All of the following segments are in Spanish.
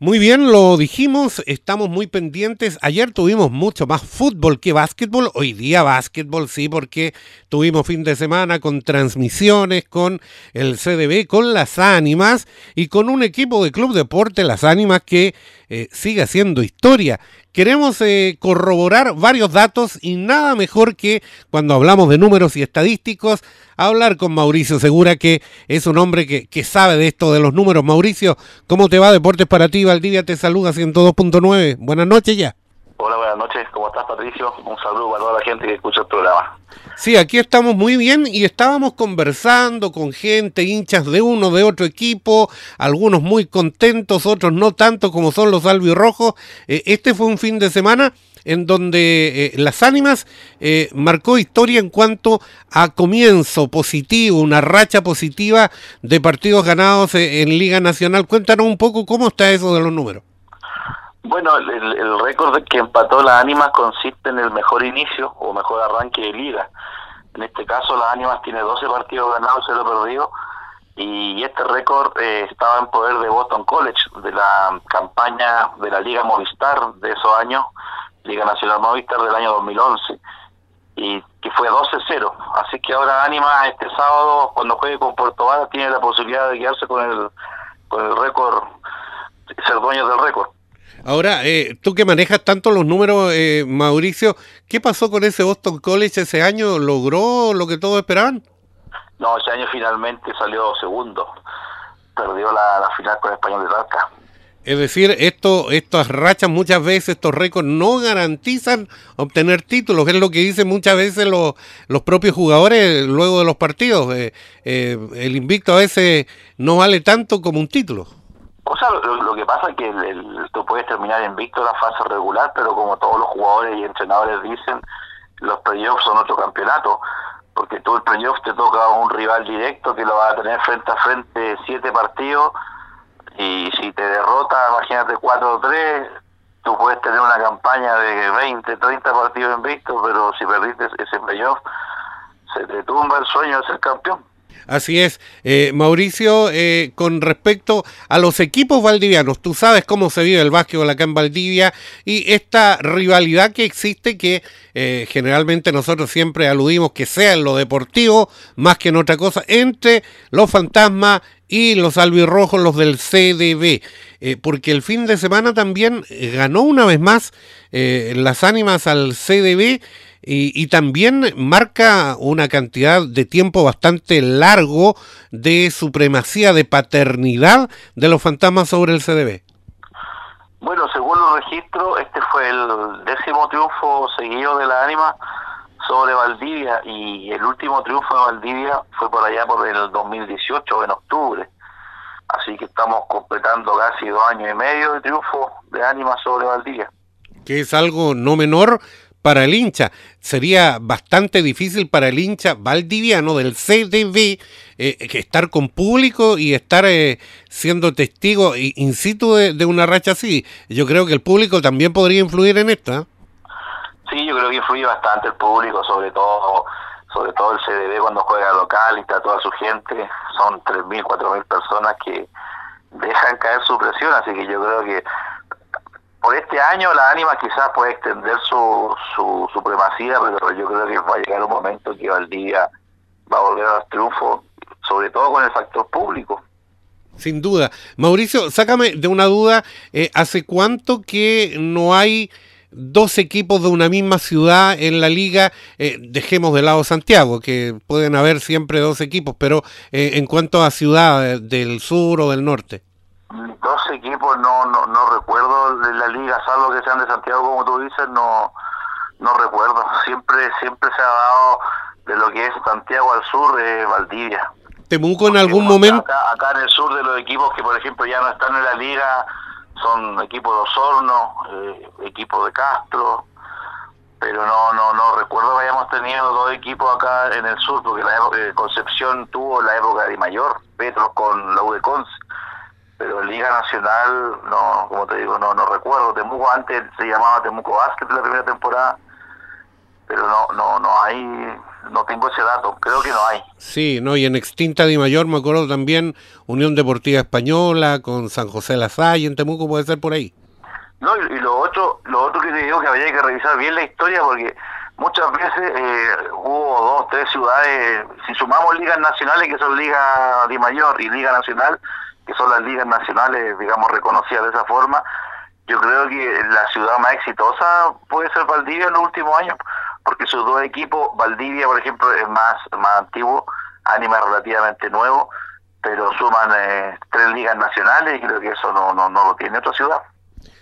Muy bien, lo dijimos, estamos muy pendientes. Ayer tuvimos mucho más fútbol que básquetbol, hoy día básquetbol sí, porque tuvimos fin de semana con transmisiones, con el CDB, con las ánimas y con un equipo de Club Deporte, las ánimas, que eh, sigue haciendo historia. Queremos eh, corroborar varios datos y nada mejor que cuando hablamos de números y estadísticos, hablar con Mauricio Segura, que es un hombre que, que sabe de esto de los números. Mauricio, ¿cómo te va Deportes para ti? Valdivia te saluda 102.9. Buenas noches ya. Hola, buenas noches. ¿Cómo estás, Patricio? Un saludo para toda la gente que escucha el programa. Sí, aquí estamos muy bien y estábamos conversando con gente, hinchas de uno, de otro equipo, algunos muy contentos, otros no tanto como son los albirrojos. Eh, este fue un fin de semana en donde eh, las ánimas eh, marcó historia en cuanto a comienzo positivo, una racha positiva de partidos ganados eh, en Liga Nacional. Cuéntanos un poco cómo está eso de los números. Bueno, el, el récord que empató las ánimas consiste en el mejor inicio o mejor arranque de liga. En este caso, las ánimas tiene 12 partidos ganados, 0 perdidos, y este récord eh, estaba en poder de Boston College, de la campaña de la Liga Movistar de esos años, Liga Nacional Movistar del año 2011, y que fue 12-0. Así que ahora Ánimas este sábado, cuando juegue con Puerto Vara, tiene la posibilidad de quedarse con el, con el récord, ser dueño del récord. Ahora, eh, tú que manejas tanto los números, eh, Mauricio, ¿qué pasó con ese Boston College ese año? ¿Logró lo que todos esperaban? No, ese año finalmente salió segundo. Perdió la, la final con Español de Talca. Es decir, esto, estas rachas muchas veces, estos récords no garantizan obtener títulos, es lo que dicen muchas veces los, los propios jugadores luego de los partidos. Eh, eh, el invicto a veces no vale tanto como un título. O sea, lo, que pasa es que el, tú puedes terminar invicto la fase regular, pero como todos los jugadores y entrenadores dicen, los playoffs son otro campeonato, porque tú el playoff te toca a un rival directo que lo va a tener frente a frente siete partidos, y si te derrota, imagínate 4 o 3, tú puedes tener una campaña de 20, 30 partidos invictos, pero si perdiste ese playoff, se te tumba el sueño de ser campeón. Así es, eh, Mauricio, eh, con respecto a los equipos valdivianos, tú sabes cómo se vive el básquetbol acá en Valdivia y esta rivalidad que existe que eh, generalmente nosotros siempre aludimos que sea en lo deportivo más que en otra cosa entre los fantasmas y los albirrojos, los del CDB, eh, porque el fin de semana también eh, ganó una vez más eh, las ánimas al CDB y, y, también marca una cantidad de tiempo bastante largo de supremacía, de paternidad de los fantasmas sobre el CDB. Bueno, según los registros, este fue el décimo triunfo seguido de la ánima sobre Valdivia y el último triunfo de Valdivia fue por allá por el 2018, en octubre. Así que estamos completando casi dos años y medio de triunfo de ánima sobre Valdivia. Que es algo no menor para el hincha. Sería bastante difícil para el hincha valdiviano del CDB eh, estar con público y estar eh, siendo testigo in situ de, de, una racha así. Yo creo que el público también podría influir en esto. Sí, yo creo que influye bastante el público, sobre todo sobre todo el CDB cuando juega local y está toda su gente, son 3.000, 4.000 personas que dejan caer su presión, así que yo creo que por este año la ánima quizás puede extender su, su supremacía, pero yo creo que va a llegar un momento que Valdivia va a volver a los triunfos, sobre todo con el factor público. Sin duda. Mauricio, sácame de una duda, eh, ¿hace cuánto que no hay dos equipos de una misma ciudad en la liga, eh, dejemos de lado Santiago, que pueden haber siempre dos equipos, pero eh, en cuanto a ciudad del sur o del norte. Dos equipos no, no, no recuerdo de la liga, salvo que sean de Santiago, como tú dices, no, no recuerdo. Siempre, siempre se ha dado de lo que es Santiago al sur, eh, Valdivia. Temuco en algún momento... Acá, acá en el sur de los equipos que, por ejemplo, ya no están en la liga, son equipos de Osorno, eh, equipos de Castro, pero no no no recuerdo que hayamos tenido dos equipos acá en el sur, porque la época, Concepción tuvo la época de mayor, Petros con la U de Conce, pero Liga Nacional, no como te digo, no no recuerdo. Temuco antes se llamaba Temuco Basket la primera temporada, pero no no no hay no tengo ese dato, creo que no hay. Sí, no, y en extinta Di Mayor me acuerdo también Unión Deportiva Española con San José y en Temuco puede ser por ahí. No, y, lo otro, lo otro que te digo que habría que revisar bien la historia porque muchas veces eh, hubo dos, tres ciudades, si sumamos ligas nacionales que son Liga Di Mayor y Liga Nacional, que son las ligas nacionales, digamos, reconocidas de esa forma, yo creo que la ciudad más exitosa puede ser Valdivia en los últimos años, porque sus dos equipos, Valdivia, por ejemplo, es más, más antiguo, Ánima relativamente nuevo, pero suman eh, tres ligas nacionales y creo que eso no, no, no lo tiene otra ciudad.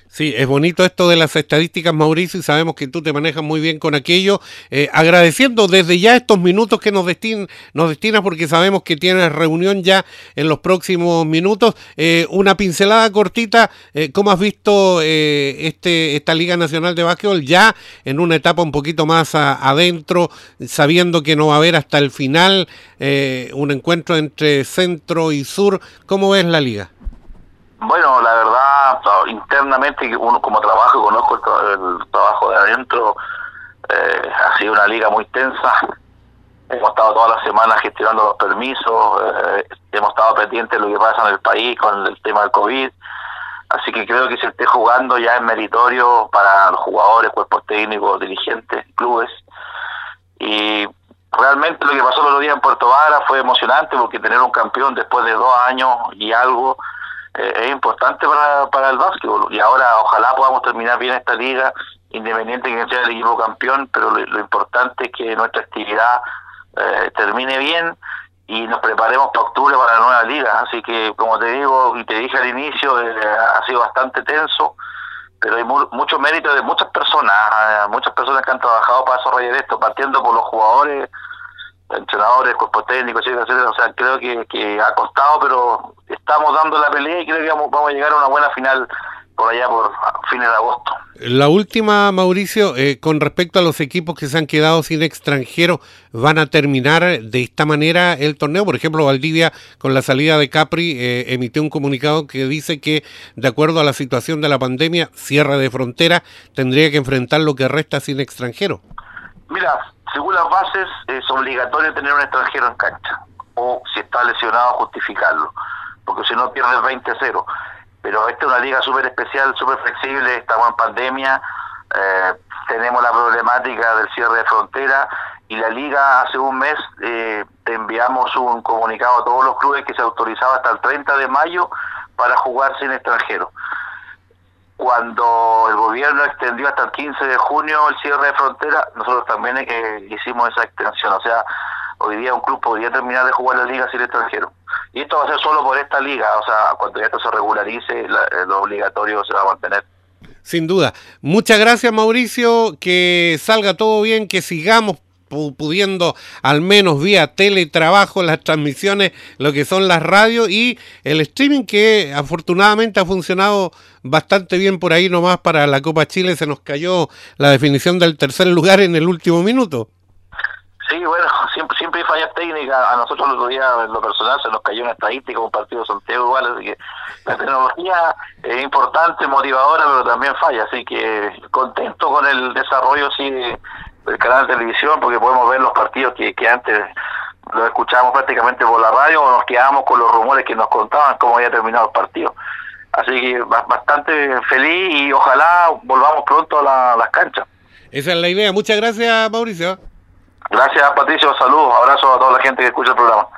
Sí, es bonito esto de las estadísticas, Mauricio, y sabemos que tú te manejas muy bien con aquello. Eh, agradeciendo desde ya estos minutos que nos, destin nos destinas, porque sabemos que tienes reunión ya en los próximos minutos. Eh, una pincelada cortita, eh, ¿cómo has visto este esta Liga Nacional de Básquetbol ya en una etapa un poquito más adentro, sabiendo que no va a haber hasta el final un encuentro entre centro y sur? ¿Cómo ves la liga? Bueno, la verdad, internamente, uno como trabajo, conozco el, trabajo de adentro, eh, ha sido una liga muy tensa. Hemos estado todas las semanas gestionando los permisos, eh, hemos estado pendientes de lo que pasa en el país con el tema del COVID. Así que creo que se esté jugando ya es meritorio para los jugadores, cuerpos técnicos, dirigentes, clubes. Y realmente lo que pasó el otro día en Puerto Vara fue emocionante porque tener un campeón después de dos años y algo eh, es importante para, para el básquetbol. Y ahora ojalá podamos terminar bien esta liga, independiente de que sea el equipo campeón, pero lo, importante es que nuestra actividad eh, termine bien y nos preparemos para octubre para la nueva liga. Así que, como te digo y te dije al inicio, eh, ha sido bastante tenso, pero hay mucho mérito de muchas personas, muchas personas que han trabajado para desarrollar esto, partiendo por los jugadores entrenadores, cuerpos técnicos, etcétera, O sea, creo que, que ha costado, pero estamos dando la pelea y creo que vamos, a llegar a una buena final por allá por fines de agosto. La última, Mauricio, eh, con respecto a los equipos que se han quedado sin extranjeros, ¿van a terminar de esta manera el torneo? Por ejemplo, Valdivia, con la salida de Capri, eh, emitió un comunicado que dice que, de acuerdo a la situación de la pandemia, cierre de frontera, tendría que enfrentar lo que resta sin extranjeros. Mira, según las bases, es obligatorio tener un extranjero en cancha, o si está lesionado, justificarlo, porque si no pierde el 20-0. Pero esta es una liga súper especial, súper flexible, estamos en pandemia, eh, tenemos la problemática del cierre de frontera y la liga hace un mes eh, enviamos un comunicado a todos los clubes que se autorizaba hasta el 30 de mayo para jugar sin extranjeros cuando el gobierno extendió hasta el 15 de junio el cierre de frontera, nosotros también eh, hicimos esa extensión. O sea, hoy día un club podría terminar de jugar la liga sin extranjero. Y esto va a ser solo por esta liga. O sea, cuando ya esto se regularice, lo obligatorio se va a mantener. Sin duda. Muchas gracias, Mauricio. Que salga todo bien, que sigamos pudiendo al menos vía teletrabajo las transmisiones, lo que son las radios y el streaming que afortunadamente ha funcionado bastante bien por ahí nomás para la Copa Chile se nos cayó la definición del tercer lugar en el último minuto. Sí, bueno, siempre siempre hay fallas técnicas. A nosotros el otro día, en lo personal, se nos cayó una estadística, un partido de Santiago igual, así que la tecnología es importante, motivadora, pero también falla. Así que contento con el desarrollo, sí, el canal de televisión porque podemos ver los partidos que, que antes los escuchábamos prácticamente por la radio o nos quedábamos con los rumores que nos contaban cómo había terminado el partido. Así que bastante feliz y ojalá volvamos pronto a las canchas. Esa es la idea. Muchas gracias, Mauricio. Gracias, Patricio. Saludos, abrazos a toda la gente que escucha el programa.